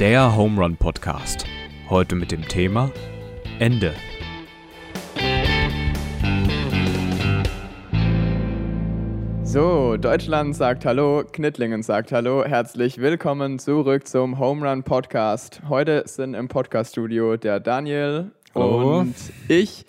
Der Home Run Podcast. Heute mit dem Thema Ende. So, Deutschland sagt Hallo, Knittlingen sagt Hallo. Herzlich willkommen zurück zum Home Run Podcast. Heute sind im Podcast-Studio der Daniel Hallo. und ich.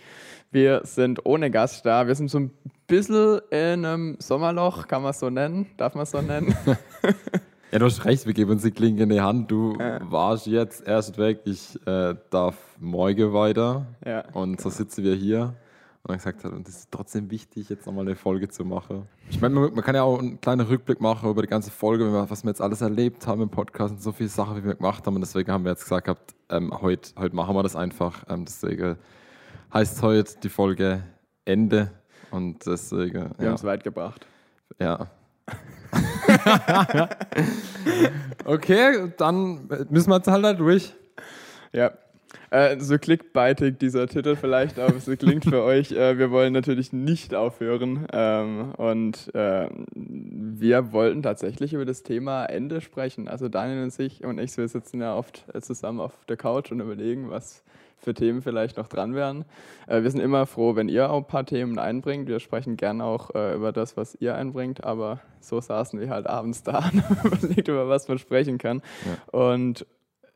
Wir sind ohne Gast da. Wir sind so ein bisschen in einem Sommerloch, kann man es so nennen? Darf man es so nennen? Ja, du hast recht, wir geben uns die Klinke in die Hand. Du Ja. warst jetzt erst weg, ich äh, darf morgen weiter. Ja. Und so sitzen wir hier und dann gesagt hat, und es ist trotzdem wichtig, jetzt nochmal eine Folge zu machen. Ich meine, man, man kann ja auch einen kleinen Rückblick machen über die ganze Folge, was wir jetzt alles erlebt haben im Podcast und so viele Sachen, wie wir gemacht haben. Und deswegen haben wir jetzt gesagt, gehabt, ähm, heute, heute machen wir das einfach. Ähm, deswegen heißt heute die Folge Ende. Und deswegen, Wir haben ja. es weit gebracht. Ja. okay, dann müssen wir jetzt halt da durch. Ja. Äh, so clickbaitig dieser Titel vielleicht, aber es klingt für euch. Äh, wir wollen natürlich nicht aufhören. Ähm, und äh, wir wollten tatsächlich über das Thema Ende sprechen. Also Daniel und ich und ich, wir sitzen ja oft äh, zusammen auf der Couch und überlegen, was für Themen vielleicht noch dran wären. Äh, wir sind immer froh, wenn ihr auch ein paar Themen einbringt. Wir sprechen gern auch äh, über das, was ihr einbringt, aber so saßen wir halt abends da und überlegt, über was man sprechen kann. Und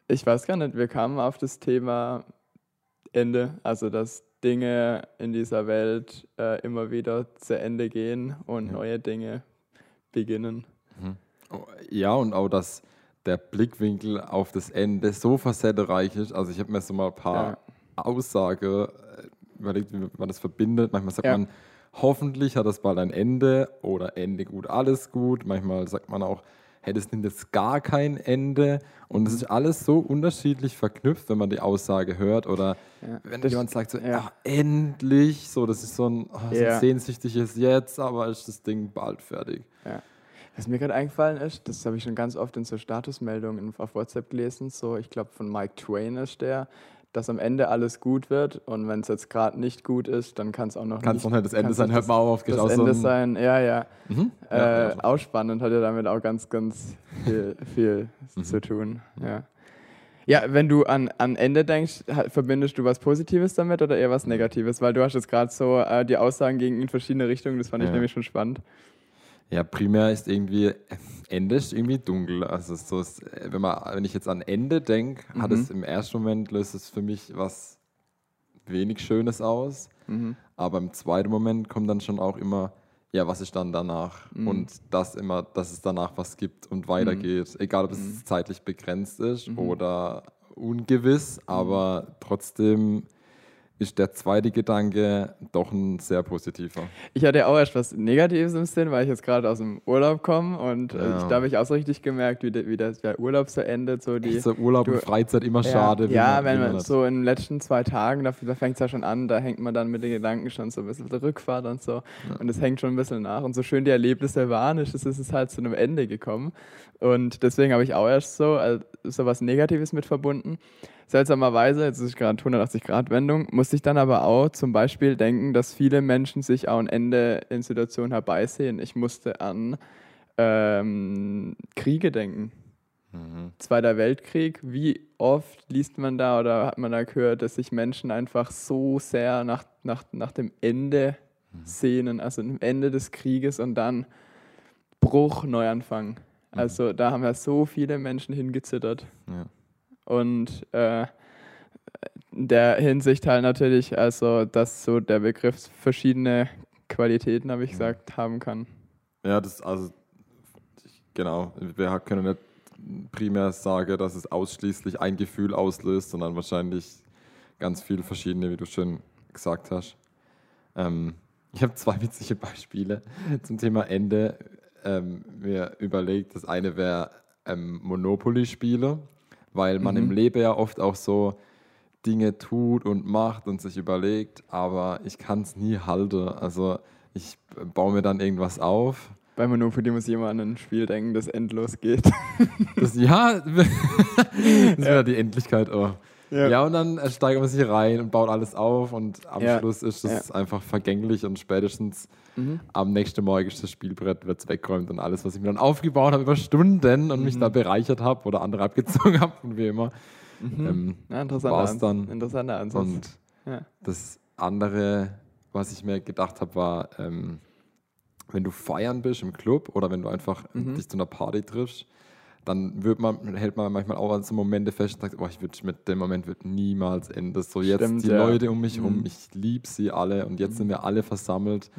ich weiß gar nicht, wir kamen auf das Thema Ende, also dass Dinge in dieser Welt äh, immer wieder zu Ende gehen und Ja. neue Dinge beginnen. Oh, Ja, und auch, dass der Blickwinkel auf das Ende so facettenreich ist. Also ich habe mir so mal ein paar Aussagen äh, überlegt, wie man das verbindet. Manchmal sagt Ja. man, hoffentlich hat das bald ein Ende oder Ende gut, alles gut. Manchmal sagt man auch, hey, das nimmt jetzt gar kein Ende. Und es ist alles so unterschiedlich verknüpft, wenn man die Aussage hört. Oder Ja. wenn jemand sagt so, ja. "Ah, endlich, so, das ist so ein, oh, so ein Ja. sehnsüchtiges Jetzt, aber ist das Ding bald fertig. Was mir gerade eingefallen ist, das habe ich schon ganz oft in so Statusmeldungen auf WhatsApp gelesen, so ich glaube von Mike Twain ist der, dass am Ende alles gut wird und wenn es jetzt gerade nicht gut ist, dann kann es auch noch Kann nicht es noch nicht das Ende sein, hört mal auf, das so Ende ein- sein. Ja, ja. Mhm. Äh, Ja, ja. Auch spannend, hat ja damit auch ganz, ganz viel, viel Mhm. zu tun. Ja. Ja, wenn du an, an Ende denkst, verbindest du was Positives damit oder eher was Negatives? Weil du hast jetzt gerade so äh, die Aussagen gegen in verschiedene Richtungen, das fand ich Ja. nämlich schon spannend. Ja, primär ist irgendwie, Ende ist irgendwie dunkel. Also so ist, wenn, man, wenn ich jetzt an Ende denke, hat Mhm. es im ersten Moment löst es für mich was wenig Schönes aus. Mhm. Aber im zweiten Moment kommt dann schon auch immer, ja, was ist dann danach? Mhm. Und das immer, dass es danach was gibt und weitergeht. Egal, ob es zeitlich begrenzt ist Mhm. oder ungewiss, aber trotzdem ist der zweite Gedanke doch ein sehr positiver. Ich hatte auch erst was Negatives im Sinn, weil ich jetzt gerade aus dem Urlaub komme und äh, Ja. ich, da habe ich auch so richtig gemerkt, wie, der- wie das, der Urlaub so endet. So die, Ist der Urlaub du- und Freizeit immer ja, schade? Ja, man- wenn man so in den letzten zwei Tagen, da, da fängt es ja schon an, da hängt man dann mit den Gedanken schon so ein bisschen der Rückfahrt und so. Und es hängt schon ein bisschen nach. Und so schön die Erlebnisse waren, ist es ist es halt zu einem Ende gekommen. Und deswegen habe ich auch erst so, äh, so was Negatives mit verbunden. Seltsamerweise, jetzt ist gerade 180-Grad-Wendung, musste ich dann aber auch zum Beispiel denken, dass viele Menschen sich auch ein Ende in Situationen herbeisehen. Ich musste an ähm, Kriege denken. Mhm. Zweiter Weltkrieg, wie oft liest man da oder hat man da gehört, dass sich Menschen einfach so sehr nach, nach, nach dem Ende sehnen, also dem Ende des Krieges und dann Bruch, Neuanfang. Also da haben ja so viele Menschen hingezittert. Ja. Und äh, in der Hinsicht halt natürlich, also dass so der Begriff verschiedene Qualitäten, habe ich gesagt, haben kann. Ja, das, also, genau. Wir können nicht primär sagen, dass es ausschließlich ein Gefühl auslöst, sondern wahrscheinlich ganz viele verschiedene, wie du schon gesagt hast. Ähm, ich habe zwei witzige Beispiele zum Thema Ende ähm, mir überlegt. Das eine wäre ähm, Monopoly-Spiele, weil man im Leben ja oft auch so Dinge tut und macht und sich überlegt, aber ich kann es nie halten. Also ich baue mir dann irgendwas auf. Bei Monopoly muss ich immer an ein Spiel denken, das endlos geht. Das, ja, das wäre die Endlichkeit. Oh. Ja. Ja, und dann äh, steigert man sich rein und baut alles auf und am Ja. Schluss ist es einfach vergänglich und spätestens Mhm. am nächsten Morgen ist das Spielbrett wird's weggeräumt und alles, was ich mir dann aufgebaut habe über Stunden und Mhm. mich da bereichert habe oder andere abgezogen habe und wie immer. Ähm, Ja, interessanter, War's Ans dann. interessanter Ansatz. und ja. das andere, was ich mir gedacht habe, war, ähm, wenn du feiern bist im Club oder wenn du einfach Mhm. dich zu einer Party triffst, dann wird man, hält man manchmal auch an so Momente fest und sagt, oh, ich würd, mit dem Moment wird niemals enden. So jetzt Stimmt, die ja. Leute um mich herum, Mhm. ich liebe sie alle und jetzt sind wir alle versammelt.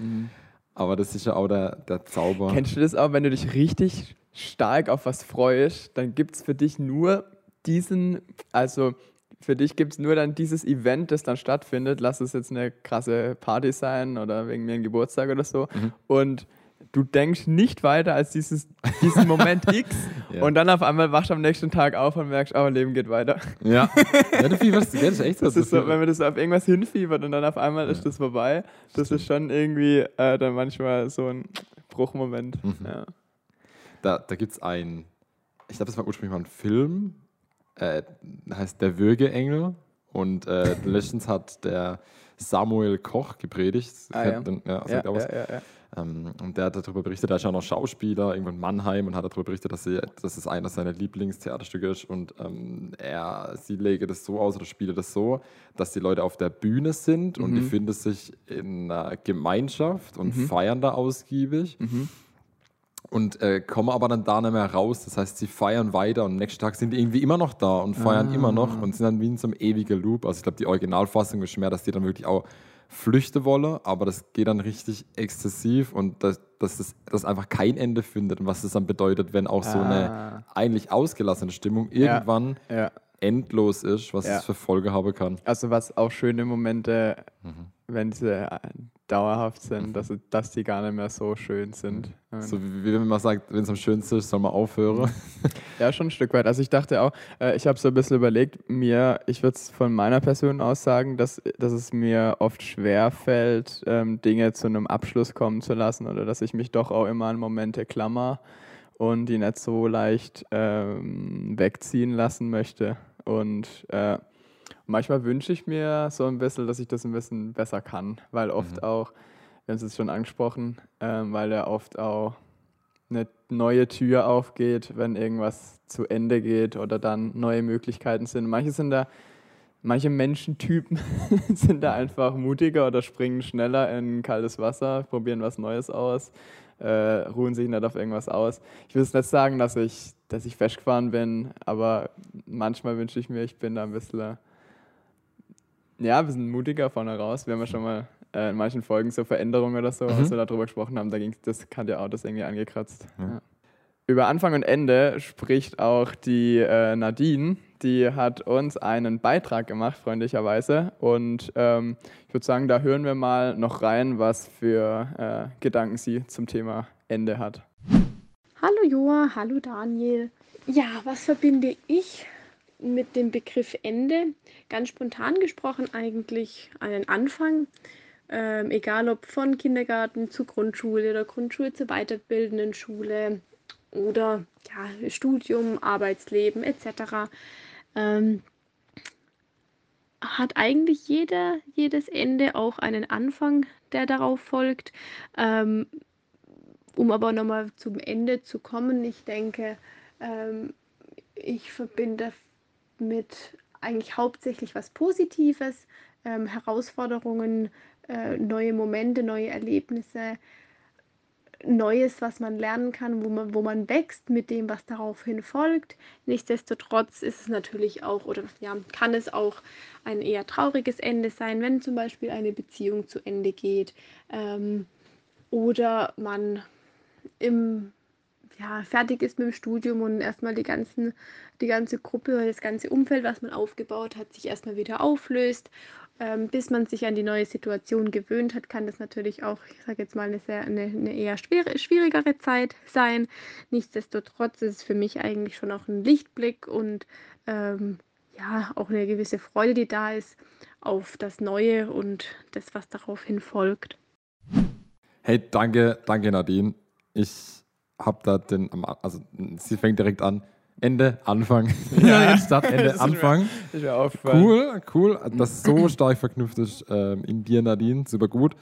Aber das ist ja auch der, der Zauber. Kennst du das auch, wenn du dich richtig stark auf was freust, dann gibt es für dich nur diesen, also für dich gibt es nur dann dieses Event, das dann stattfindet. Lass es jetzt eine krasse Party sein oder wegen mir ein Geburtstag oder so. Mhm. Und du denkst nicht weiter als dieses, diesen Moment X. Ja. Und dann auf einmal wachst du am nächsten Tag auf und merkst, oh, Leben geht weiter. Ja, ja du fieberst, das ist echt so. Das ist so, wenn man das auf irgendwas hinfiebert und dann auf einmal ist das vorbei. Das ist schon irgendwie äh, dann manchmal so ein Bruchmoment. Mhm. Ja. Da, da gibt es ein, ich glaube, das war ursprünglich mal ein Film, äh, heißt Der Würgeengel. Und äh, letztens hat der Samuel Koch gepredigt. Ah, ja. den- ja, Ja, ja, ja, ja. Ähm, und der hat darüber berichtet, er ist ja auch noch Schauspieler, irgendwo in Mannheim, und hat darüber berichtet, dass, sie, dass es einer seiner Lieblingstheaterstücke ist. Und ähm, er, sie lege das so aus oder spiele das so, dass die Leute auf der Bühne sind und die Mhm. finden sich in einer Gemeinschaft und feiern da ausgiebig. Mhm. Und äh, kommen aber dann da nicht mehr raus. Das heißt, sie feiern weiter und am nächsten Tag sind die irgendwie immer noch da und feiern Ah. immer noch und sind dann wie in so einem ewigen Loop. Also ich glaube, die Originalfassung ist mehr, dass die dann wirklich auch flüchten wollen, aber das geht dann richtig exzessiv und dass, das, das einfach kein Ende findet und was das dann bedeutet, wenn auch so eine Ah. eigentlich ausgelassene Stimmung irgendwann Ja. endlos ist, was Ja. es für Folge haben kann. Also was auch schöne Momente, Mhm. Wenn sie äh, dauerhaft sind, dass, dass die gar nicht mehr so schön sind. So wie, wie wenn man sagt, wenn es am schönsten ist, soll man aufhören. Ja, schon ein Stück weit. Also ich dachte auch, äh, ich habe so ein bisschen überlegt, mir, ich würde es von meiner Person aus sagen, dass, dass es mir oft schwer fällt, ähm, Dinge zu einem Abschluss kommen zu lassen oder dass ich mich doch auch immer an Momente klammer und die nicht so leicht ähm, wegziehen lassen möchte. Und äh, manchmal wünsche ich mir so ein bisschen, dass ich das ein bisschen besser kann, weil oft auch, wir haben es jetzt schon angesprochen, ähm, weil er oft auch eine neue Tür aufgeht, wenn irgendwas zu Ende geht oder dann neue Möglichkeiten sind. Manche sind da, manche Menschentypen sind da einfach mutiger oder springen schneller in kaltes Wasser, probieren was Neues aus, äh, ruhen sich nicht auf irgendwas aus. Ich will jetzt nicht sagen, dass ich, dass ich festgefahren bin, aber manchmal wünsche ich mir, ich bin da ein bisschen, ja, ein bisschen mutiger vorne raus. Wir haben ja schon mal äh, in manchen Folgen so Veränderungen oder so, als wir darüber gesprochen haben, da ging das hat ja auch das irgendwie angekratzt. Ja. Über Anfang und Ende spricht auch die äh, Nadine, die hat uns einen Beitrag gemacht, freundlicherweise. Und ähm, ich würde sagen, da hören wir mal noch rein, was für äh, Gedanken sie zum Thema Ende hat. Hallo Joa, hallo Daniel. Ja, was verbinde ich mit dem Begriff Ende? Ganz spontan gesprochen eigentlich einen Anfang. Ähm, egal ob von Kindergarten zu Grundschule oder Grundschule zur weiterbildenden Schule oder ja, Studium, Arbeitsleben etc. Ähm, hat eigentlich jeder, jedes Ende auch einen Anfang, der darauf folgt. Ähm, um aber nochmal zum Ende zu kommen, ich denke, ähm, ich verbinde mit eigentlich hauptsächlich was Positives, ähm, Herausforderungen, äh, neue Momente, neue Erlebnisse, Neues, was man lernen kann, wo man, wo man wächst mit dem, was daraufhin folgt. Nichtsdestotrotz ist es natürlich auch, oder ja, kann es auch ein eher trauriges Ende sein, wenn zum Beispiel eine Beziehung zu Ende geht ähm, oder man im, ja, fertig ist mit dem Studium und erstmal die, ganzen, die ganze Gruppe das ganze Umfeld, was man aufgebaut hat, sich erstmal wieder auflöst. Ähm, bis man sich an die neue Situation gewöhnt hat, kann das natürlich auch, ich sage jetzt mal, eine, sehr, eine, eine eher schwere, schwierigere Zeit sein. Nichtsdestotrotz ist es für mich eigentlich schon auch ein Lichtblick und ähm, ja, auch eine gewisse Freude, die da ist auf das Neue und das, was daraufhin folgt. Hey, danke, danke Nadine. Ich habe da den, also sie fängt direkt an. Ende, Anfang. Ja. Start, Ende, Anfang. Mir. Cool, cool. Das so stark verknüpft ist ähm, in dir, Nadine. Super gut.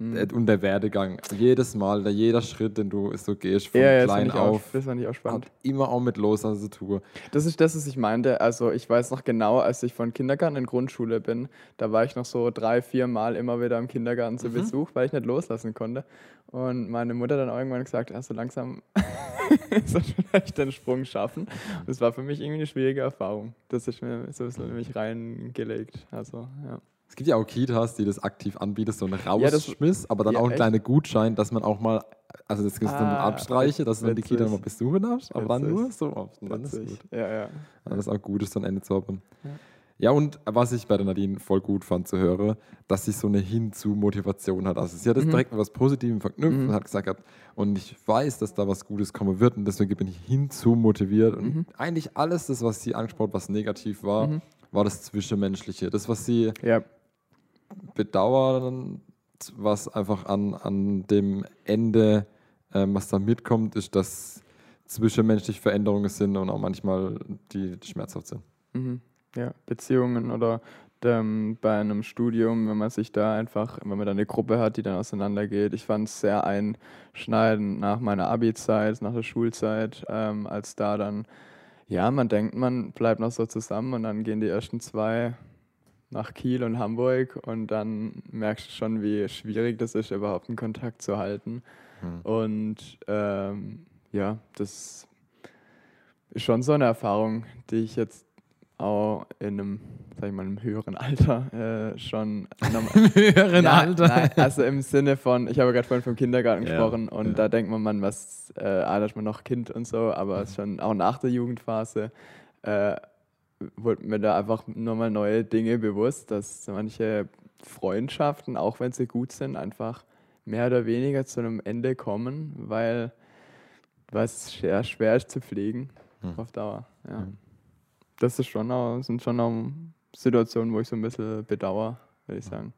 Mhm. Äh, Und der Werdegang. Jedes Mal, der, jeder Schritt, den du so gehst, von Ja, ja, klein ich auch, auf, das fand ich auch spannend. hat immer auch mit los also tue. Das ist das, was ich meinte. Also ich weiß noch genau, als ich von Kindergarten in Grundschule bin, da war ich noch so drei, vier Mal immer wieder im Kindergarten zu Besuch, weil ich nicht loslassen konnte. Und meine Mutter dann irgendwann gesagt, ja, so langsam soll ich vielleicht den Sprung schaffen. Und das war für mich irgendwie eine schwierige Erfahrung. Das ist mir so ein bisschen in mich reingelegt. Also, ja. Es gibt ja auch Kitas, die das aktiv anbieten, so einen Rausschmiss, aber dann ja, auch einen echt? kleinen Gutschein, dass man auch mal, also das gibt es dann Ah, Abstreiche, dass du dann die witzig. Kita mal besuchen darfst, aber dann nur so oft. Und dann ist gut. Ja, ja. Dann ist auch gut, ist dann Ende zu haben. Ja. Ja. und was ich bei der Nadine voll gut fand zu hören, dass sie so eine Hinzu-Motivation hat. Also sie hat das Mhm. direkt mit was Positivem verknüpft Mhm. und hat gesagt, und ich weiß, dass da was Gutes kommen wird und deswegen bin ich hinzu motiviert. Und Mhm. eigentlich alles das, was sie angesprochen hat, was negativ war, Mhm. war das Zwischenmenschliche. Das, was sie Ja, bedauern, was einfach an, an dem Ende, ähm, was da mitkommt, ist, dass zwischenmenschliche Veränderungen sind und auch manchmal die, die schmerzhaft sind. Mhm. Ja, Beziehungen oder ähm, bei einem Studium, wenn man sich da einfach, wenn man da eine Gruppe hat, die dann auseinandergeht. Ich fand es sehr einschneidend nach meiner Abi-Zeit, nach der Schulzeit, ähm, als da dann, ja, man denkt, man bleibt noch so zusammen und dann gehen die ersten zwei nach Kiel und Hamburg und dann merkst du schon, wie schwierig das ist, überhaupt einen Kontakt zu halten. Hm. Und ähm, ja, das ist schon so eine Erfahrung, die ich jetzt auch in einem, sag ich mal, einem höheren Alter äh, schon nochmal. Höheren Ja, Nein, also im Sinne von, ich habe gerade vorhin vom Kindergarten Ja, gesprochen und ja. da denkt man, man, was, äh, ah, da ist man noch Kind und so, aber ist schon auch nach der Jugendphase äh, wurde mir da einfach nochmal neue Dinge bewusst, dass manche Freundschaften, auch wenn sie gut sind, einfach mehr oder weniger zu einem Ende kommen, weil es sehr schwer ist zu pflegen Hm. auf Dauer. Ja. Hm. Das ist schon auch, sind schon auch Situationen, wo ich so ein bisschen bedauere, würde ich sagen.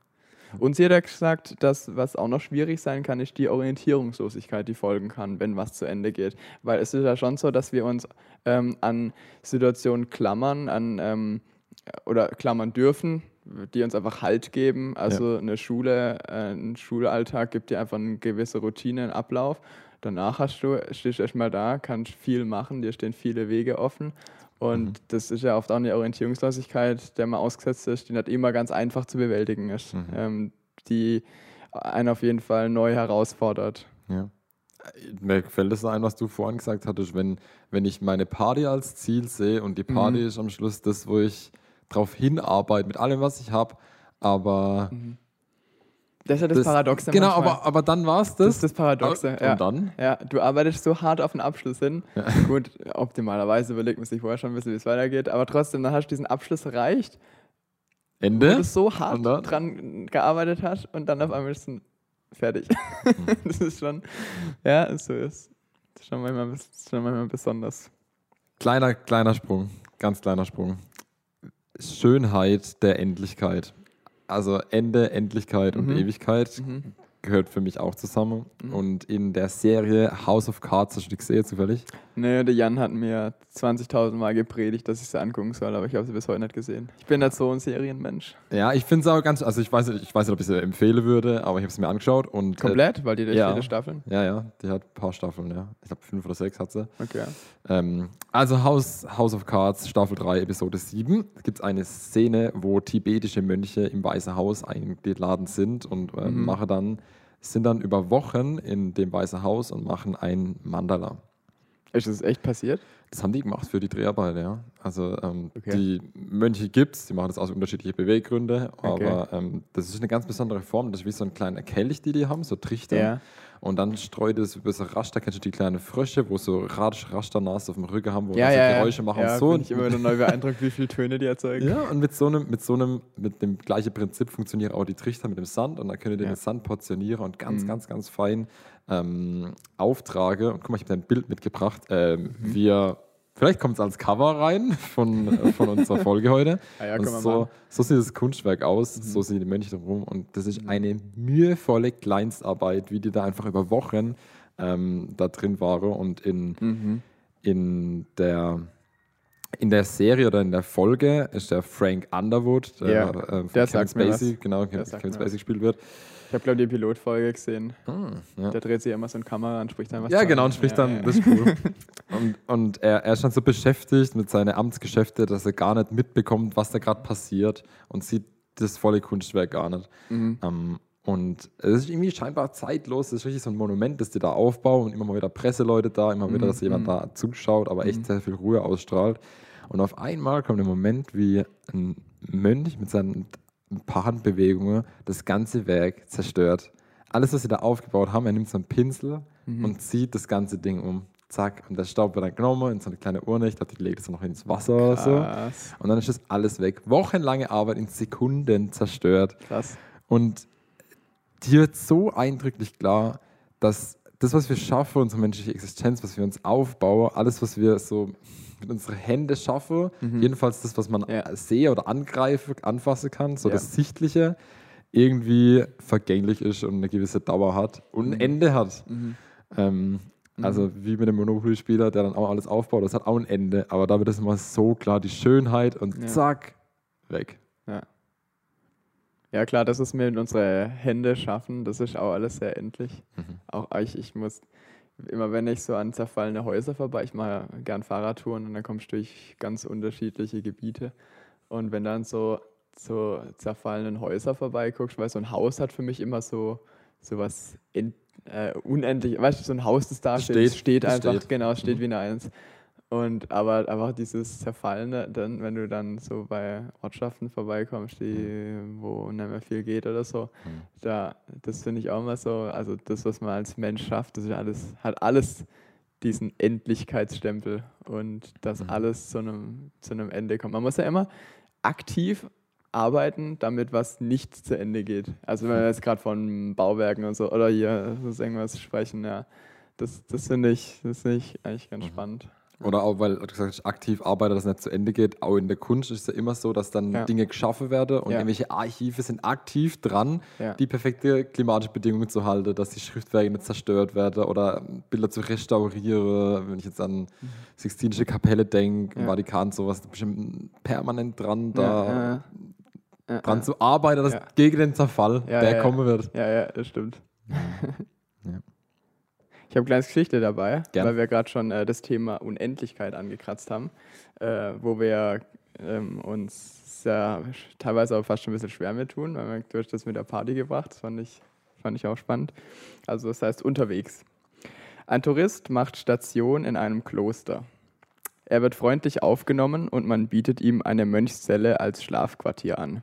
Und sie hat ja gesagt, dass was auch noch schwierig sein kann, ist die Orientierungslosigkeit, die folgen kann, wenn was zu Ende geht. Weil es ist ja schon so, dass wir uns ähm, an Situationen klammern, an ähm, oder klammern dürfen, die uns einfach Halt geben. Also eine Schule, äh, ein Schulalltag gibt dir einfach eine gewisse Routine, einen Ablauf. Danach hast du, stehst du erstmal da, kannst viel machen, dir stehen viele Wege offen. Und Mhm. das ist ja oft auch eine Orientierungslosigkeit, der man ausgesetzt ist, die nicht immer ganz einfach zu bewältigen ist, Mhm. ähm, die einen auf jeden Fall neu herausfordert. Ja. Mir gefällt das ein, was du vorhin gesagt hattest, wenn, wenn ich meine Party als Ziel sehe und die Party Mhm. ist am Schluss das, wo ich darauf hinarbeite mit allem, was ich habe, aber Das ist ja das, Paradoxe. Genau, manchmal. aber, aber dann war es das das. ist das Paradoxe. Und ja. dann? Ja, du arbeitest so hart auf den Abschluss hin. Gut, optimalerweise überlegt man sich vorher schon ein bisschen, wie es weitergeht, aber trotzdem, dann hast du diesen Abschluss erreicht, wo Ende? du so hart Und dran gearbeitet hast und dann auf einmal ist es fertig. Mhm. das ist schon, ja, ist so ist. Das ist schon manchmal, das ist schon manchmal besonders. Kleiner, kleiner Sprung, ganz kleiner Sprung. Schönheit der Endlichkeit. Also Ende, Endlichkeit und Mhm. Ewigkeit Mhm. Gehört für mich auch zusammen. Mhm. Und in der Serie House of Cards, hast du die gesehen zufällig? Nee, der Jan hat mir 20.000 Mal gepredigt, dass ich sie angucken soll, aber ich habe sie bis heute nicht gesehen. Ich bin nicht so ein Serienmensch. Ja, ich finde es auch ganz, also ich weiß, nicht, ich weiß nicht, ob ich sie empfehlen würde, aber ich habe es mir angeschaut und. Komplett, weil die hat ja. viele Staffeln. Äh, ja, ja, die hat ein paar Staffeln, ja. Ich glaube, fünf oder sechs hat sie. Okay. Ähm, also House, House of Cards, Staffel 3, Episode 7. Da gibt es eine Szene, wo tibetische Mönche im Weißen Haus eingeladen sind und äh, Mhm. machen dann, sind dann über Wochen in dem Weißen Haus und machen ein Mandala. Ist das echt passiert? Das haben die gemacht für die Dreharbeiten, ja. Also ähm, Okay. die Mönche gibt es, die machen das aus unterschiedlichen Beweggründe, Okay. aber ähm, das ist eine ganz besondere Form. Das ist wie so ein kleiner Kelch, die die haben, so Trichter. Und dann streut es über so Raster, kennst du die kleinen Frösche, wo so Rasch, Rasternas auf dem Rücken haben, wo Ja, so ja, ja. Geräusche machen ja, und so. bin ich immer wieder neu beeindruckt, wie viele Töne die erzeugen. Ja, und mit so einem, mit so einem, mit dem gleichen Prinzip funktionieren auch die Trichter mit dem Sand und dann könnt ihr Ja. den Sand portionieren und ganz, Mhm. ganz, ganz fein ähm, auftrage. Und guck mal, ich habe ein Bild mitgebracht. Ähm, Mhm. Wir, vielleicht kommt es als Cover rein von, von unserer Folge heute. Ah ja, man so. Mhm. so sieht das Kunstwerk aus, so sehen die Mönche drumherum und das ist eine mühevolle Kleinstarbeit, wie die da einfach über Wochen ähm, da drin waren und in Mhm. in der in der Serie oder in der Folge ist der Frank Underwood, der, Ja, äh, von der Kevin Spacey, genau, Der Kevin Spacey gespielt wird. Ich habe, glaube ich, die Pilotfolge gesehen. Ah, ja. Da dreht sich immer so eine Kamera und spricht dann was. Ja, genau, und spricht Ja, dann, ja. das ist cool. und und er, er ist dann so beschäftigt mit seinen Amtsgeschäften, dass er gar nicht mitbekommt, was da gerade passiert und sieht das volle Kunstwerk gar nicht. Mhm. Ähm, und es ist irgendwie scheinbar zeitlos, es ist richtig so ein Monument, das die da aufbauen und immer mal wieder Presseleute da, immer wieder, Mhm, dass jemand mhm. da zuschaut, aber echt Mhm. sehr viel Ruhe ausstrahlt. Und auf einmal kommt der Moment, wie ein Mönch mit seinen ein paar Handbewegungen das ganze Werk zerstört. Alles, was sie da aufgebaut haben, er nimmt so einen Pinsel Mhm. und zieht das ganze Ding um. Zack, und der Staub wird dann genommen in so eine kleine Urne. Ich glaube, die legt es noch ins Wasser oder so. Krass. Und dann ist das alles weg. Wochenlange Arbeit in Sekunden zerstört. Krass. Und hier wird so eindrücklich klar, dass das, was wir schaffen, unsere menschliche Existenz, was wir uns aufbauen, alles, was wir so mit unseren Händen schaffen, jedenfalls das, was man Mhm. Ja. sehen oder angreifen, anfassen kann, so Ja. das Sichtliche, irgendwie vergänglich ist und eine gewisse Dauer hat und ein Mhm. Ende hat. Ähm, also wie mit dem Monopoly-Spieler, der dann auch alles aufbaut, das hat auch ein Ende, aber da wird es immer so klar, die Schönheit und Ja. zack, weg. Ja. Ja, klar, das ist mit unsere Hände schaffen, das ist auch alles sehr endlich. Mhm. Auch ich, ich muss, immer wenn ich so an zerfallene Häuser vorbei, ich mache ja gern Fahrradtouren und dann kommst du durch ganz unterschiedliche Gebiete. Und wenn dann so so zerfallenen Häuser vorbeiguckst, weil so ein Haus hat für mich immer so, so was in, äh, unendlich, weißt du, so ein Haus, das da steht, steht, steht einfach, steht. genau, steht Mhm. wie eine Eins. Und aber einfach dieses Zerfallene, dann, wenn du dann so bei Ortschaften vorbeikommst, die, wo nicht mehr viel geht oder so, Mhm. da, das finde ich auch mal so, also das, was man als Mensch schafft, das ist alles, hat alles diesen Endlichkeitsstempel und dass Mhm. alles zu einem, zu einem Ende kommt. Man muss ja immer aktiv arbeiten, damit was nicht zu Ende geht. Also wenn wir jetzt gerade von Bauwerken und so oder hier so irgendwas sprechen, ja, das, das finde ich, das finde ich eigentlich ganz Mhm. spannend. Oder auch, weil du gesagt hast, aktiv arbeite, dass es nicht zu Ende geht. Auch in der Kunst ist es ja immer so, dass dann Ja. Dinge geschaffen werden und Ja. irgendwelche Archive sind aktiv dran, Ja. die perfekte klimatische Bedingungen zu halten, dass die Schriftwerke nicht zerstört werden oder Bilder zu restaurieren. Wenn ich jetzt an Sixtinische Kapelle denke, Ja. Vatikan, sowas, du permanent dran, da dran zu arbeiten, dass gegen den Zerfall, der kommen wird. Ja, ja, das stimmt. Ja. Ich habe eine kleine Geschichte dabei, Gern. weil wir gerade schon äh, das Thema Unendlichkeit angekratzt haben, äh, wo wir ähm, uns ja teilweise auch fast schon ein bisschen schwer mit tun, weil wir, du hast das mit der Party gebracht, das fand ich, fand ich auch spannend. Also das heißt unterwegs. Ein Tourist macht Station in einem Kloster. Er wird freundlich aufgenommen und man bietet ihm eine Mönchszelle als Schlafquartier an.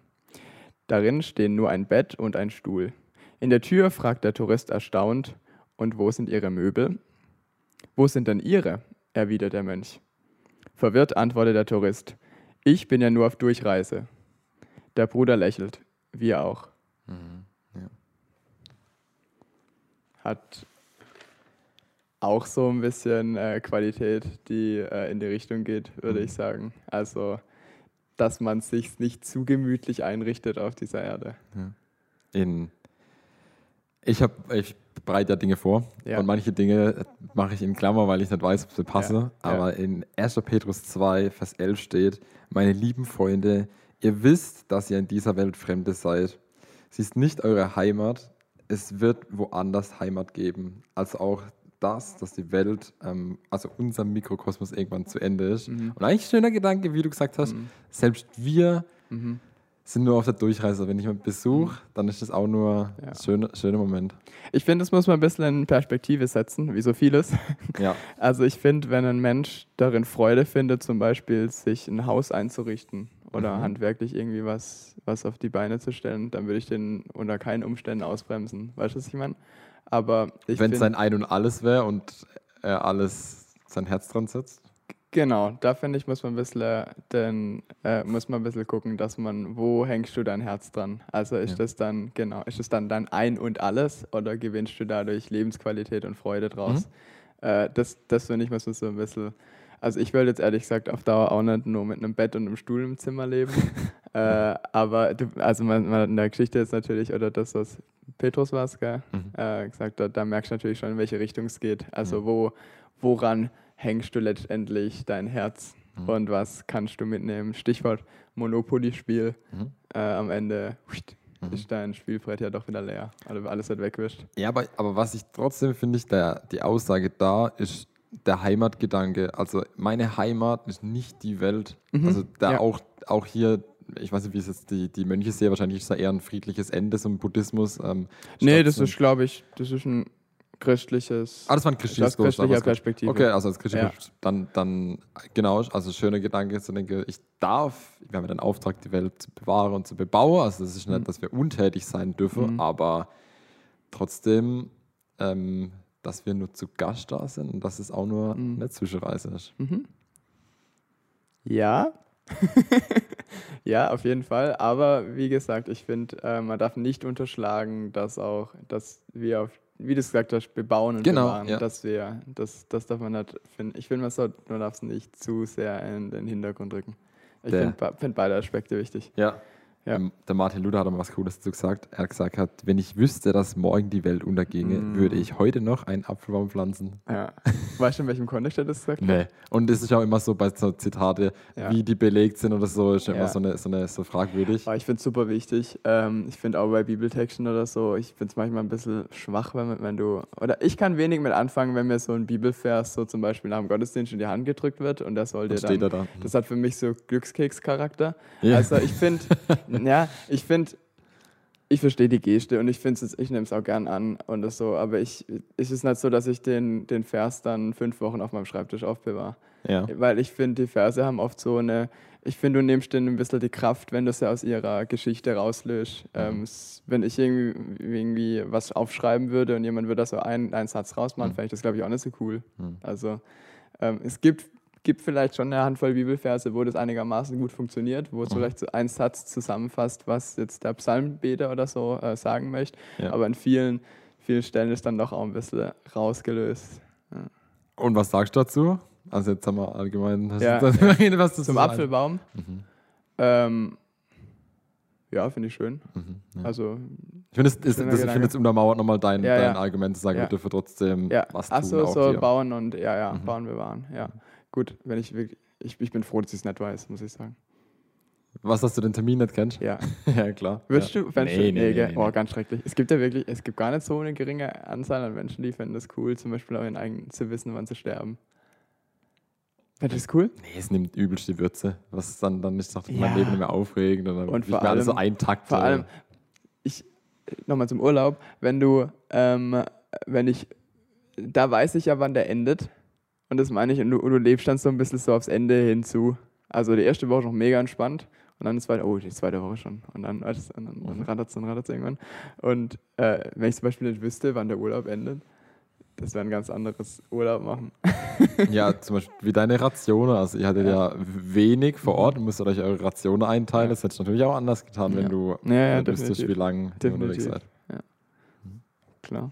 Darin stehen nur ein Bett und ein Stuhl. In der Tür fragt der Tourist erstaunt, und wo sind Ihre Möbel? Wo sind denn Ihre? erwidert der Mönch. Verwirrt antwortet der Tourist. Ich bin ja nur auf Durchreise. Der Bruder lächelt. Wir auch. ja. Hat auch so ein bisschen äh, Qualität, die äh, in die Richtung geht, würde ich sagen. Also, dass man sich nicht zu gemütlich einrichtet auf dieser Erde. in ich habe ich bereite ja Dinge vor Ja. und manche Dinge mache ich in Klammer, weil ich nicht weiß, ob sie passen. Ja. Aber in 1. Petrus 2, Vers 11 steht: Meine lieben Freunde, ihr wisst, dass ihr in dieser Welt Fremde seid. Sie ist nicht eure Heimat. Es wird woanders Heimat geben. Also auch das, dass die Welt, ähm, also unser Mikrokosmos irgendwann zu Ende ist. Mhm. Und eigentlich ein schöner Gedanke, wie du gesagt hast, selbst wir Mhm. Sind nur auf der Durchreise. Wenn ich mal Besuch, dann ist das auch nur Ja. ein schöner, schöner Moment. Ich finde, das muss man ein bisschen in Perspektive setzen, wie so vieles. Ja. Also ich finde, wenn ein Mensch darin Freude findet, zum Beispiel sich ein Haus einzurichten oder Mhm. handwerklich irgendwie was, was auf die Beine zu stellen, dann würde ich den unter keinen Umständen ausbremsen. Weißt du, was ich meine? Aber Wenn es sein Ein und Alles wäre und er alles sein Herz dran setzt. Genau, da finde ich, muss man ein bisschen, äh, den, äh, muss man ein bisschen gucken, dass man, wo hängst du dein Herz dran? Also ist Ja. das dann, genau, ist das dann dein Ein und Alles oder gewinnst du dadurch Lebensqualität und Freude draus? Äh, das das finde ich, muss man so ein bisschen, also ich will jetzt ehrlich gesagt auf Dauer auch nicht nur mit einem Bett und einem Stuhl im Zimmer leben, äh, aber du, also man, man in der Geschichte ist natürlich, oder das, was Petrus war, gell, Mhm. äh, gesagt hat, da merkst du natürlich schon, in welche Richtung es geht. Also Ja. wo, woran hängst du letztendlich dein Herz Mhm. und was kannst du mitnehmen? Stichwort Monopoly-Spiel. Mhm. Äh, am Ende Mhm. ist dein Spielbrett ja doch wieder leer. Also alles wird wegwischt. Ja, aber, aber was ich trotzdem finde, ich, der, die Aussage da ist der Heimatgedanke. Also meine Heimat ist nicht die Welt. Also da Mhm. Ja. auch, auch hier, ich weiß nicht, wie es jetzt die, die Mönche sehen, wahrscheinlich ist da eher ein friedliches Ende, so ein Buddhismus. Ähm, Nee, das ist, glaube ich, das ist ein christliches. Ah, das war ein christliches Kloster, christlicher Perspektive. Okay, also als christlicher Ja. dann, dann, genau, also schöner Gedanke, zu denken, ich darf, wir haben ja den Auftrag, die Welt zu bewahren und zu bebauen. Also das ist nicht, Mhm. dass wir untätig sein dürfen, Mhm. aber trotzdem, ähm, dass wir nur zu Gast da sind und dass es auch nur Mhm. eine Zwischenreise ist. Mhm. Ja. ja, auf jeden Fall. Aber wie gesagt, ich finde, äh, man darf nicht unterschlagen, dass auch, dass wir auf, wie du es gesagt hast, bebauen und Genau, bewahren, ja. dass wir, das, das darf man nicht finden. Ich finde, man, darf es nicht zu sehr in den Hintergrund rücken. Ich finde find beide Aspekte wichtig. Ja. Ja. Ähm, der Martin Luther hat aber was Cooles dazu gesagt. Er hat gesagt, hat, wenn ich wüsste, dass morgen die Welt unterginge, Mm. würde ich heute noch einen Apfelbaum pflanzen. Ja. Weißt du, in welchem Kontext er das gesagt hat? Nee. Und es ist auch immer so bei so Zitate, Ja. wie die belegt sind oder so, ist ja immer so, eine, so, eine, so fragwürdig. Aber ich finde es super wichtig. Ähm, ich finde auch bei Bibeltexten oder so, ich finde es manchmal ein bisschen schwach, wenn, wenn du. Oder ich kann wenig mit anfangen, wenn mir so ein Bibelvers so zum Beispiel nach dem Gottesdienst in die Hand gedrückt wird und der soll dir Dann steht er dann. da. Das hat für mich so Glückskeks-Charakter. Ja. Also ich finde, ja, ich finde, ich verstehe die Geste und ich finde es, ich nehme es auch gern an und das so, aber ich, es ist nicht so, dass ich den, den Vers dann fünf Wochen auf meinem Schreibtisch aufbewahre. Ja. Weil ich finde, die Verse haben oft so eine, ich finde, du nimmst denen ein bisschen die Kraft, wenn du sie aus ihrer Geschichte rauslöst. Ähm, s- wenn ich irgendwie, irgendwie was aufschreiben würde und jemand würde da so einen, einen Satz rausmachen, Mhm. fände ich das, glaube ich, auch nicht so cool. Mhm. Also ähm, es gibt, gibt vielleicht schon eine Handvoll Bibelverse, wo das einigermaßen gut funktioniert, wo es Mhm. vielleicht so ein Satz zusammenfasst, was jetzt der Psalmbeter oder so äh, sagen möchte. Ja. Aber an vielen, vielen Stellen ist dann doch auch ein bisschen rausgelöst. Und was sagst du dazu? Also jetzt haben wir allgemein hast Ja. du da was zu Zum sagen? Apfelbaum. Mhm. Ähm, ja, finde ich schön. Mhm. Ja. Also, ich finde es, finde es untermauert nochmal dein, Ja, dein ja. Argument zu sagen, Ja. wir dürfen trotzdem ja. was tun. Ach so, auch so bauen und ja, ja, Mhm. bauen, bewahren. Ja. Gut, wenn ich wirklich, ich, ich bin froh, dass ich es nicht weiß, muss ich sagen. Was, dass du den Termin nicht kennst? Ja. ja, klar. Würdest ja. du, Nee, du, nee, nee, gell? nee, oh, nee. ganz schrecklich. Es gibt ja wirklich, es gibt gar nicht so eine geringe Anzahl an Menschen, die finden das cool, zum Beispiel auch in eigen zu wissen, wann sie sterben. Fändest du das cool? Nee, es nimmt übelst die Würze. Was dann, dann ist doch Ja. mein Leben nicht mehr aufregend. Und dann Und vor mir alles so allem- eintakt. Vor allem, ich, nochmal zum Urlaub, wenn du, ähm, wenn ich, da weiß ich ja, wann der endet. Und das meine ich, und du, und du lebst dann so ein bisschen so aufs Ende hinzu. Also die erste Woche noch mega entspannt. Und dann die zweite, oh, die zweite Woche schon. Und dann, und dann, dann Mhm. rattert es dann irgendwann. Und äh, wenn ich zum Beispiel nicht wüsste, wann der Urlaub endet, das wäre ein ganz anderes Urlaub machen. Ja, zum Beispiel wie deine Rationen. Also ihr hattet ja, wenig vor Ort und musstet euch eure Rationen einteilen. Ja. Das hättest du natürlich auch anders getan, wenn Ja. du Ja, ja, wüsstest, wie lange ihr unterwegs seid. Klar.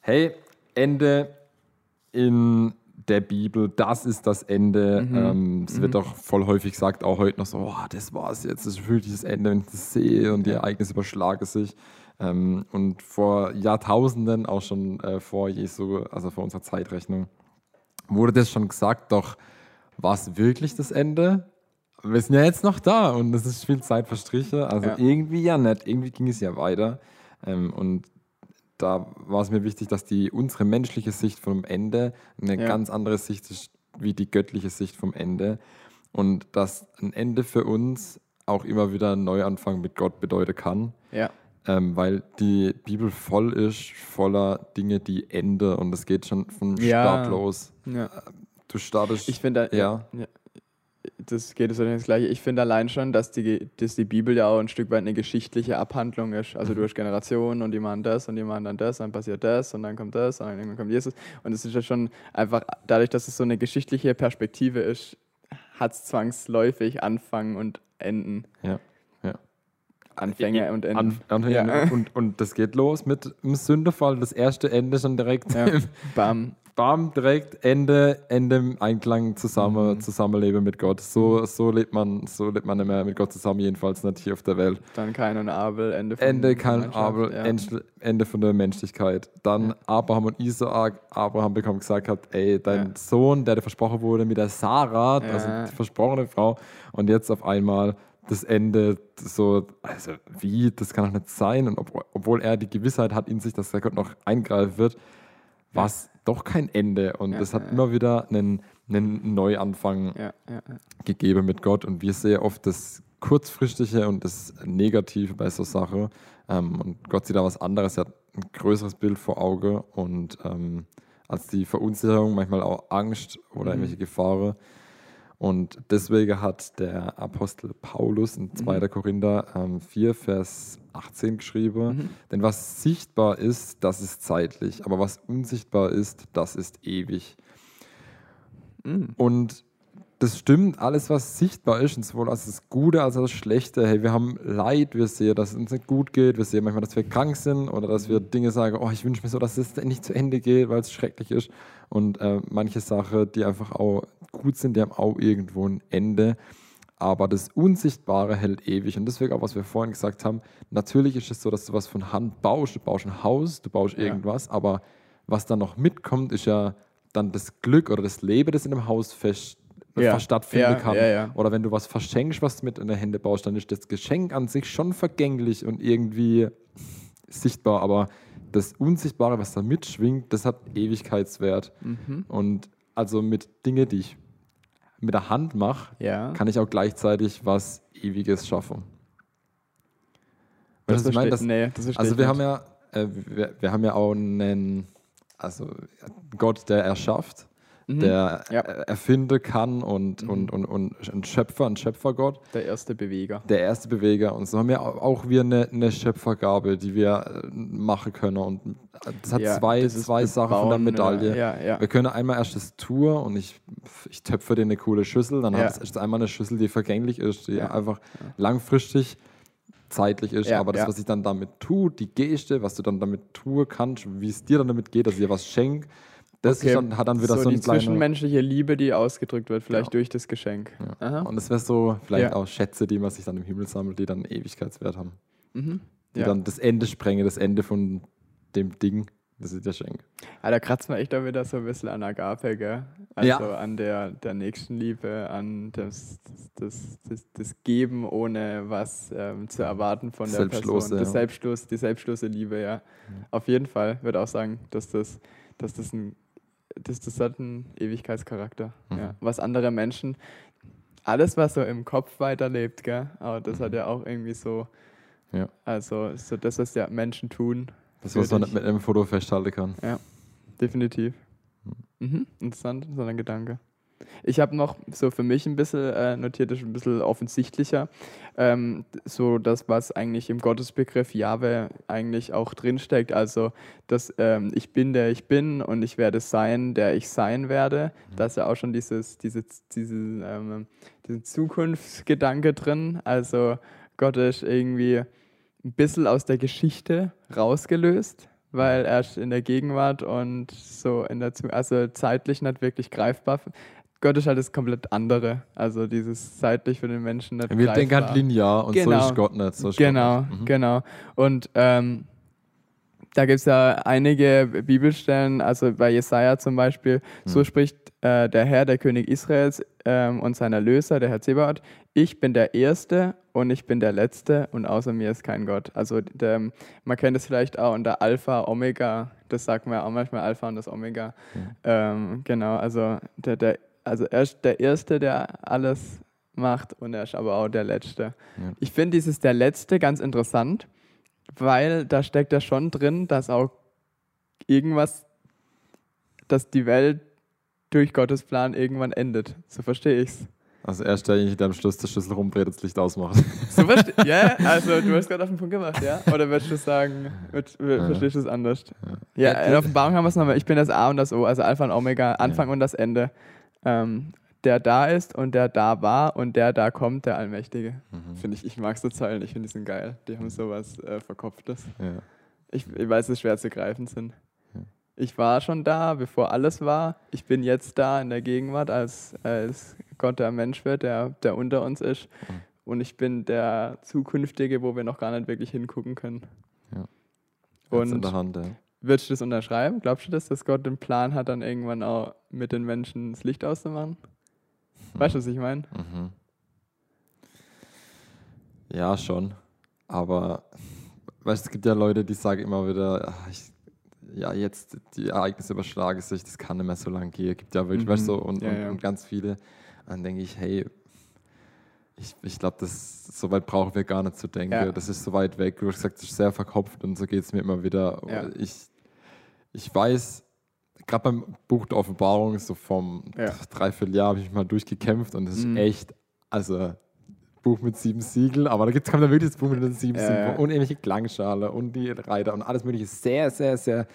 Hey, Ende in der Bibel, das ist das Ende. Mhm. Ähm, es wird Mhm. auch voll häufig gesagt, auch heute noch so, oh, das war's jetzt, das ist wirklich das Ende, wenn ich das sehe und die. Ereignisse überschlagen sich. Ähm, und vor Jahrtausenden, auch schon äh, vor Jesu, also vor unserer Zeitrechnung, wurde das schon gesagt, doch war es wirklich das Ende? Wir sind ja jetzt noch da und es ist viel Zeit verstrichen. Also Ja. irgendwie ja nicht, irgendwie ging es ja weiter. Ähm, und da war es mir wichtig, dass die unsere menschliche Sicht vom Ende eine Ja. ganz andere Sicht ist wie die göttliche Sicht vom Ende. Und dass ein Ende für uns auch immer wieder ein Neuanfang mit Gott bedeuten kann. Ja. Ähm, weil die Bibel voll ist, voller Dinge, die Ende und es geht schon von Ja. Start los. ja. Du startest. Ich finde, Ja. ja. Das geht so das Gleiche. Ich finde allein schon, dass die, dass die Bibel ja auch ein Stück weit eine geschichtliche Abhandlung ist. Also durch Generationen und die machen das und die machen dann das, dann passiert das und dann kommt das und dann irgendwann kommt Jesus. Und es ist ja schon einfach, dadurch, dass es so eine geschichtliche Perspektive ist, hat es zwangsläufig Anfang und Enden. Ja. Ja. Anfänge und Enden. Anf Anfänge Ja. und, und das geht los mit dem Sündefall. Das erste Ende schon direkt Ja. Bam. Bam, direkt Ende, Ende im Einklang zusammen, Mhm. Zusammenleben mit Gott. So, so, lebt man, so lebt man mehr mit Gott zusammen, jedenfalls nicht hier auf der Welt. Dann Kain und Abel, Ende von Ende kein Gemeinschaft, Abel, ja. Ende, von der Menschlichkeit. Dann Abraham und Isaak. Abraham bekommt gesagt hat, ey, dein Ja. Sohn, der dir versprochen wurde mit der Sarah, Ja. also die versprochene Frau, und jetzt auf einmal das Ende so, also wie, das kann doch nicht sein. Und ob, obwohl er die Gewissheit hat in sich, dass der Gott noch eingreifen wird, war es doch kein Ende. Und es hat immer wieder einen, einen Neuanfang gegeben mit Gott und wir sehen oft das Kurzfristige und das Negative bei so Sachen. Ähm, und Gott sieht da was anderes, er hat ein größeres Bild vor Auge und ähm, als die Verunsicherung, manchmal auch Angst oder irgendwelche Gefahren. Und deswegen hat der Apostel Paulus in 2. Korinther ähm, 4, Vers 18 geschrieben, denn was sichtbar ist, das ist zeitlich, aber was unsichtbar ist, das ist ewig. Und das stimmt, alles, was sichtbar ist, und sowohl als das Gute als auch das Schlechte. Hey, wir haben Leid, wir sehen, dass es uns nicht gut geht, wir sehen manchmal, dass wir krank sind oder dass wir Dinge sagen, oh, ich wünsche mir so, dass es endlich zu Ende geht, weil es schrecklich ist. Und äh, manche Sachen, die einfach auch gut sind, die haben auch irgendwo ein Ende. Aber das Unsichtbare hält ewig. Und deswegen auch, was wir vorhin gesagt haben, natürlich ist es so, dass du was von Hand baust. Du baust ein Haus, du baust Ja. irgendwas, aber was dann noch mitkommt, ist ja dann das Glück oder das Leben, das in dem Haus fest, Ja. stattfinden Ja, kann. ja. Oder wenn du was verschenkst, was du mit in der Hände baust, dann ist das Geschenk an sich schon vergänglich und irgendwie sichtbar. Aber das Unsichtbare, was da mitschwingt, das hat Ewigkeitswert. Mhm. Und also mit Dingen, die ich mit der Hand mache, kann ich auch gleichzeitig was Ewiges schaffen. Das ich meine? Das- nee, das also wir nicht. haben ja, äh, wir, wir haben ja auch einen, also Gott, der erschafft, der Mhm. Ja. er- erfinden kann und, Mhm. und, und, und ein Schöpfer, ein Schöpfergott, Der erste Beweger. der erste Beweger. Und so haben wir auch wir eine, eine Schöpfergabe, die wir äh, machen können. Und das hat Ja, zwei, das zwei Sachen von der Medaille. Ja. Wir können einmal erst das Tour und ich, ich töpfe dir eine coole Schüssel, dann Ja. es erst einmal eine Schüssel, die vergänglich ist, die einfach langfristig zeitlich ist, Ja, aber das, ja. was ich dann damit tue, die Geste, was du dann damit tun kannst, wie es dir dann damit geht, dass ich dir was schenke, das Okay. ist dann, hat dann wieder so, so die ein kleiner... zwischenmenschliche Liebe, die ausgedrückt wird, vielleicht Ja. durch das Geschenk. Ja. Und es wäre so vielleicht Ja. auch Schätze, die man sich dann im Himmel sammelt, die dann Ewigkeitswert haben. Mhm. Die Ja. dann das Ende sprengen, das Ende von dem Ding, das ist der Schenk. Ah, da kratzt man echt auch wieder so ein bisschen an Agape, gell? Also Ja. an der, der Nächstenliebe, an das, das, das, das Geben, ohne was ähm, zu erwarten von der Person. Das ja. Selbstlos, die selbstlose Liebe, ja. Auf jeden Fall. würde auch sagen, dass das, dass das ein das, das hat einen Ewigkeitscharakter. Mhm. Ja. Was andere Menschen, alles, was so im Kopf weiterlebt, gell? aber das hat ja auch irgendwie so, Mhm. Ja. also so das, was ja Menschen tun, Das, was man mit einem Foto festhalten kann. Definitiv. Mhm. Interessant, so ein Gedanke. Ich habe noch so für mich ein bisschen äh, notiert, das ist ein bisschen offensichtlicher, ähm, so das, was eigentlich im Gottesbegriff Jahwe eigentlich auch drinsteckt. Also, dass ähm, ich bin, der ich bin und ich werde sein, der ich sein werde. Da ist ja auch schon dieses, diese, diese, ähm, diesen Zukunftsgedanke drin. Also, Gott ist irgendwie ein bisschen aus der Geschichte rausgelöst, weil er ist in der Gegenwart und so in der Zu also zeitlich nicht wirklich greifbar. Gott ist halt das komplett andere. Also dieses zeitlich für den Menschen nicht Wir denken halt linear und so Genau. ist Gott nicht. So ist Genau, nicht. Mhm. genau. Und ähm, da gibt es ja einige Bibelstellen, also bei Jesaja zum Beispiel, Hm. so spricht äh, der Herr, der König Israels ähm, und sein Erlöser, der Herr Zebaoth, ich bin der Erste und ich bin der Letzte und außer mir ist kein Gott. Also der, man kennt es vielleicht auch unter Alpha, Omega, das sagt man ja auch manchmal Alpha und das Omega. Ähm, genau, also, der, der, also er ist der Erste, der alles macht und er ist aber auch der Letzte. Ja. Ich finde dieses der Letzte ganz interessant, weil da steckt ja schon drin, dass auch irgendwas, dass die Welt durch Gottes Plan irgendwann endet. So verstehe ich's. Also erst derjenige, der am Schluss der Schlüssel rumdreht, das Licht ausmacht. So verste ja, also du hast gerade auf den Punkt gemacht, ja? Oder würdest du sagen, würd, würd, verstehst du es anders? Ja, in der Offenbarung haben wir es nochmal. Ich bin das A und das O, also Alpha und Omega, Anfang und das Ende. Ähm, der da ist und der da war und der da kommt, der Allmächtige. Finde ich, ich mag so Zeilen, ich finde die sind geil. Die haben sowas äh, Verkopftes. ja. Ich, ich weiß, dass es schwer zu greifen sind. ich war schon da, bevor alles war. Ich bin jetzt da in der Gegenwart, als, als Gott der Mensch wird, der, der unter uns ist. Mhm. Und ich bin der Zukünftige, wo wir noch gar nicht wirklich hingucken können. Ja. In Und der Hand, ja. Würdest du das unterschreiben? Glaubst du das, dass Gott den Plan hat, dann irgendwann auch mit den Menschen das Licht auszumachen? Weißt du, was ich meine? Mhm. Ja, schon. Aber weißt, es gibt ja Leute, die sagen immer wieder, ach, ich, ja, jetzt die Ereignisse überschlagen sich, das kann nicht mehr so lange gehen. Gibt ja wirklich, Mhm. weißt du, und, Ja, und, ja. und ganz viele. Dann denke ich, hey, ich, ich glaube, das so weit brauchen wir gar nicht zu denken. Ja. Das ist so weit weg. Du hast gesagt, das ist sehr verkopft und so geht es mir immer wieder. Ja. Ich, ich weiß, gerade beim Buch der Offenbarung, so vom Ja. Dreivierteljahr habe ich mich mal durchgekämpft und es ist Mhm. echt, also Buch mit sieben Siegeln, aber da gibt's, kommt dann wirklich das Buch mit den sieben Siegeln und irgendwelche Klangschale und die Reiter und alles mögliche. Sehr, sehr, sehr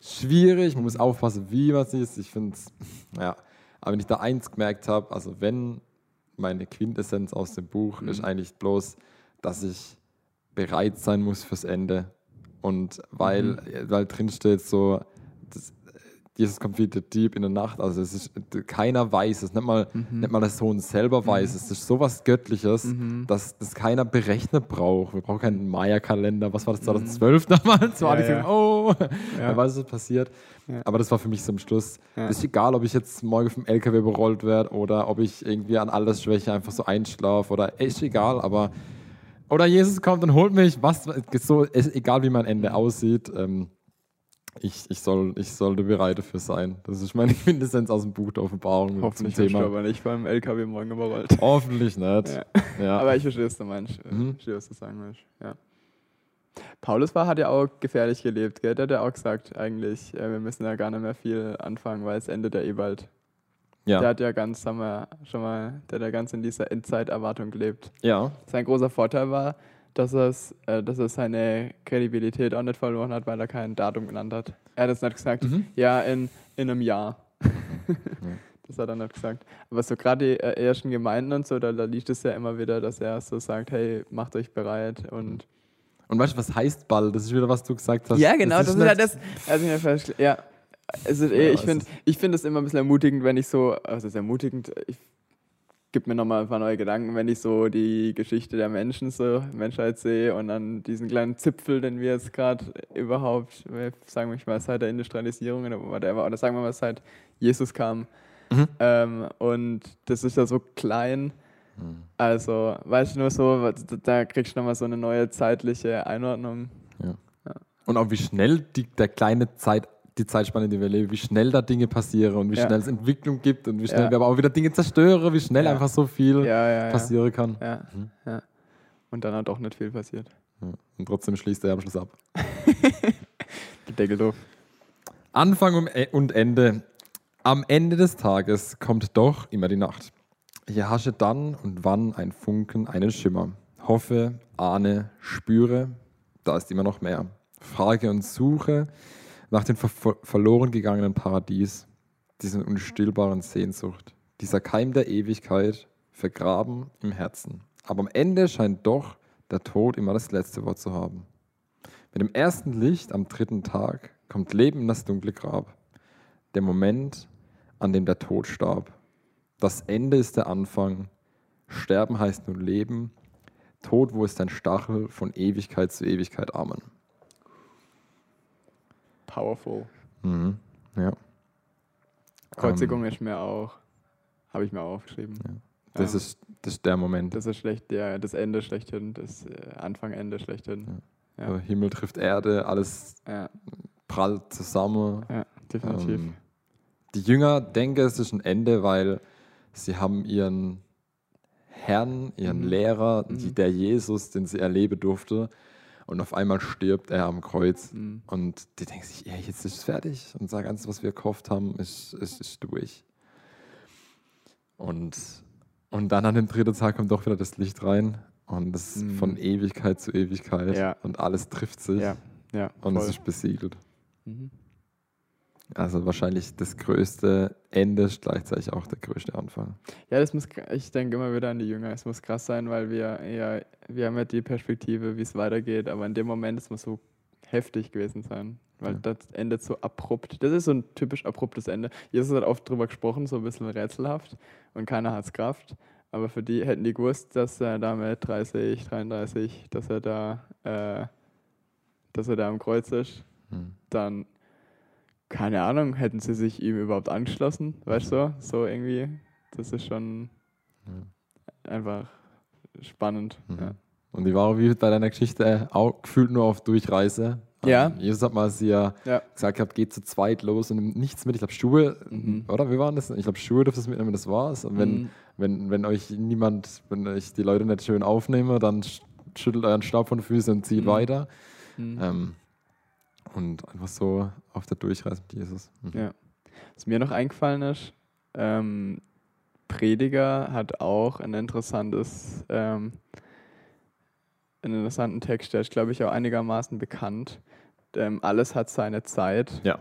schwierig. Man muss aufpassen, wie man es ist. Ich finde es, ja. Aber wenn ich da eins gemerkt habe, also wenn meine Quintessenz aus dem Buch Mhm. ist eigentlich bloß, dass ich bereit sein muss fürs Ende. Und weil, Mhm. weil drin steht so, das, Jesus kommt wieder deep in der Nacht. Also es ist, keiner weiß es, nicht mal, Mhm. nicht mal der Sohn selber weiß es. Es ist sowas Göttliches, Mhm. dass das keiner berechnet braucht. Wir brauchen keinen Maya-Kalender. Was war das 2012 damals? So Mhm. Ja, alle ja. oh, Ja. wer weiß, was passiert. Ja. Aber das war für mich am Schluss. Ja. Das ist egal, ob ich jetzt morgen vom LKW überrollt werde oder ob ich irgendwie an Altersschwäche einfach so einschlafe oder ist egal, aber oder Jesus kommt und holt mich, was so ist egal wie mein Ende aussieht. Ähm, ich, ich, soll, ich sollte bereit dafür sein. Das ist meine Quintessenz aus dem Buch der Offenbarung Hoffentlich zum Thema. aber nicht beim LKW morgen überrollt. Hoffentlich nicht. Ja. Ja. Aber ich verstehe, was du meinst. Ich Mhm. verstehe, was du sagen willst. Ja. Paulus war, hat ja auch gefährlich gelebt, gell? Der hat ja auch gesagt, eigentlich, äh, wir müssen ja gar nicht mehr viel anfangen, weil es endet ja eh bald. Der ja. hat ja ganz, haben wir schon mal, der hat ja ganz in dieser Endzeiterwartung gelebt. ja. Sein großer Vorteil war, dass, er's, äh, dass er seine Kredibilität auch nicht verloren hat, weil er kein Datum genannt hat. Er hat jetzt nicht gesagt, Mhm. ja, in, in einem Jahr. Das hat er nicht gesagt. Aber so gerade die äh, ersten Gemeinden und so, da, da liegt es ja immer wieder, dass er so sagt, hey, macht euch bereit und Und weißt du, was heißt Ball? Das ist wieder, was du gesagt hast. ja, genau, das, ist nicht- ja das. Also, ja, es ist eh, Ja, ich es finde ist- ich find es immer ein bisschen ermutigend, wenn ich so, also es ist ermutigend, ich gebe mir nochmal ein paar neue Gedanken, wenn ich so die Geschichte der Menschen, so Menschheit sehe und dann diesen kleinen Zipfel, den wir jetzt gerade überhaupt, äh, sagen wir mal, seit der Industrialisierung oder whatever, oder sagen wir mal, seit Jesus kam. Mhm. Ähm, und das ist ja so klein. Mhm. Also, weißt du, nur so, da kriegst du nochmal so eine neue zeitliche Einordnung. Und auch wie schnell die, der kleine Zeit, die Zeitspanne, in der wir leben, wie schnell da Dinge passieren und wie Ja. schnell es Entwicklung gibt und wie schnell Ja. wir aber auch wieder Dinge zerstören, wie schnell einfach so viel passieren kann. Ja, Mhm. ja. Und dann hat auch nicht viel passiert. Und trotzdem schließt er am Schluss ab. Der Deckel doof. Anfang und E- und Ende. Am Ende des Tages kommt doch immer die Nacht. Hier hasche dann und wann ein Funken einen Schimmer. Hoffe, ahne, spüre, da ist immer noch mehr. Frage und suche nach dem ver verloren gegangenen Paradies, diesen unstillbaren Sehnsucht, dieser Keim der Ewigkeit, vergraben im Herzen. Aber am Ende scheint doch der Tod immer das letzte Wort zu haben. Mit dem ersten Licht am dritten Tag kommt Leben in das dunkle Grab. Der Moment, an dem der Tod starb. Das Ende ist der Anfang. Sterben heißt nun Leben. Tod, wo ist dein Stachel von Ewigkeit zu Ewigkeit? Amen. Powerful. Mhm. Ja. Kreuzigung Ähm, ist mir auch, habe ich mir auch aufgeschrieben. das, Ja. ist, das ist der Moment. Das ist schlecht, ja, das Ende schlechthin, das äh, Anfang, Ende schlechthin. Ja, Also Himmel trifft Erde, alles ja, prallt zusammen. ja definitiv. Ähm, die Jünger denken, es ist ein Ende, weil sie haben ihren Herrn, ihren Mhm. Lehrer, Mhm. die, der Jesus, den sie erleben durfte. Und auf einmal stirbt er am Kreuz. Mhm. Und die denken sich, ja, jetzt ist es fertig. Und das Ganze, was wir gehofft haben, ist, ist, ist durch. Und, und dann an dem dritten Tag kommt doch wieder das Licht rein. Und es Mhm. von Ewigkeit zu Ewigkeit. Ja. Und alles trifft sich. Ja, ja. Und es ist besiegelt. Mhm. Also wahrscheinlich das größte Ende ist gleichzeitig auch der größte Anfang. Ja, das muss, ich denke immer wieder an die Jünger. Es muss krass sein, weil wir ja, wir haben ja die Perspektive, wie es weitergeht, aber in dem Moment, es muss so heftig gewesen sein. weil Ja. das endet so abrupt. Das ist so ein typisch abruptes Ende. Jesus hat oft drüber gesprochen, so ein bisschen rätselhaft und keiner hat's Kraft. Aber für die hätten die gewusst, dass er da mit 30, 33, dass er da, äh, dass er da am Kreuz ist, Hm. dann, keine Ahnung, hätten sie sich ihm überhaupt angeschlossen, weißt du, so irgendwie. Das ist schon einfach spannend. Mhm. Ja. Und die war wie bei deiner Geschichte äh, auch gefühlt nur auf Durchreise. Ja. Ähm, Jesus hat mal sie ja, Ja. gesagt gehabt, geht zu zweit los und nimmt nichts mit. Ich glaube, Schuhe, Mhm. oder? Wie waren das? Ich glaube, Schuhe dürft ihr mitnehmen, das war's. Und wenn, Mhm. wenn, wenn euch niemand, wenn euch die Leute nicht schön aufnehmen, dann sch- schüttelt euren Staub von den Füßen und zieht Mhm. weiter. Mhm. Ähm, und einfach so auf der Durchreise mit Jesus. Mhm. Ja. Was mir noch eingefallen ist, ähm, Prediger hat auch ein interessantes, ähm, einen interessanten Text, der ist, glaube ich, auch einigermaßen bekannt. Ähm, alles hat seine Zeit. Ja.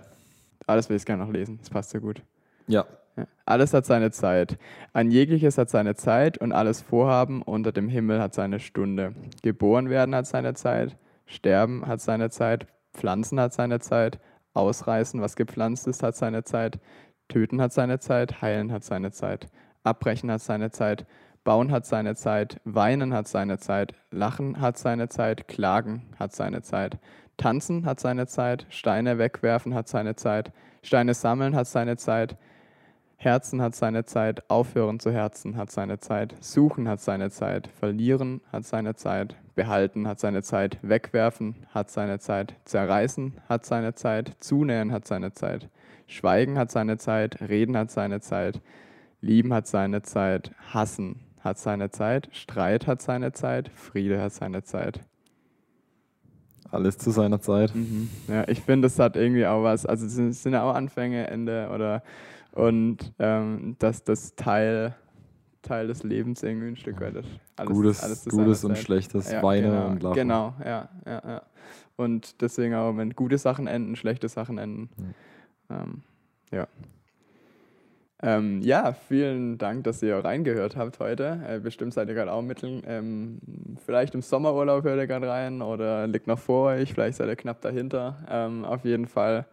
Alles will ich gerne noch lesen, das passt sehr gut. Ja. Ja. Alles hat seine Zeit. Ein jegliches hat seine Zeit und alles Vorhaben unter dem Himmel hat seine Stunde. Geboren werden hat seine Zeit, Sterben hat seine Zeit, Pflanzen hat seine Zeit, Ausreißen, was gepflanzt ist, hat seine Zeit, Töten hat seine Zeit, Heilen hat seine Zeit, Abbrechen hat seine Zeit, Bauen hat seine Zeit, Weinen hat seine Zeit, Lachen hat seine Zeit, Klagen hat seine Zeit, Tanzen hat seine Zeit, Steine wegwerfen hat seine Zeit, Steine sammeln hat seine Zeit, Herzen hat seine Zeit, aufhören zu Herzen hat seine Zeit, suchen hat seine Zeit, verlieren hat seine Zeit, behalten hat seine Zeit, wegwerfen hat seine Zeit, zerreißen hat seine Zeit, zunähern hat seine Zeit, schweigen hat seine Zeit, reden hat seine Zeit, lieben hat seine Zeit, hassen hat seine Zeit, Streit hat seine Zeit, Friede hat seine Zeit. Alles zu seiner Zeit. Mhm. Ja, ich finde, das hat irgendwie auch was. Also es sind, es sind ja auch Anfänge, Ende oder und ähm, dass das Teil, Teil des Lebens irgendwie ein Stück weit. Alles, Gutes, alles Gutes und. Schlechtes, Ja, Weine genau, und Lachen. Genau, ja, ja, ja. Und deswegen auch, wenn gute Sachen enden, schlechte Sachen enden. Ähm, ja. Ähm, ja, vielen Dank, dass ihr reingehört habt heute. Äh, bestimmt seid ihr gerade auch mitten, ähm, vielleicht im Sommerurlaub hört ihr gerade rein oder liegt noch vor euch, vielleicht seid ihr knapp dahinter. Ähm, auf jeden Fall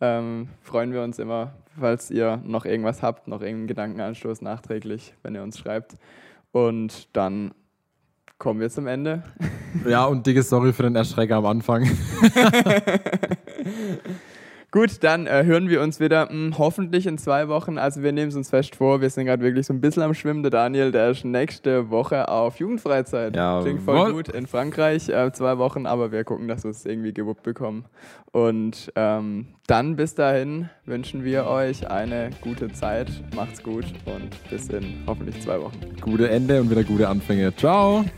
ähm, freuen wir uns immer, falls ihr noch irgendwas habt, noch irgendeinen Gedankenanstoß nachträglich, wenn ihr uns schreibt. Und dann kommen wir zum Ende. Ja, und dicke Sorry für den Erschrecker am Anfang. Gut, dann äh, hören wir uns wieder mh, hoffentlich in zwei Wochen. Also wir nehmen es uns fest vor, wir sind gerade wirklich so ein bisschen am Schwimmen. Der Daniel, der ist nächste Woche auf Jugendfreizeit. Jawohl. Klingt voll gut in Frankreich, äh, zwei Wochen, aber wir gucken, dass wir es irgendwie gewuppt bekommen. Und ähm, dann bis dahin wünschen wir euch eine gute Zeit. Macht's gut und bis in hoffentlich zwei Wochen. Gute Ende und wieder gute Anfänge. Ciao.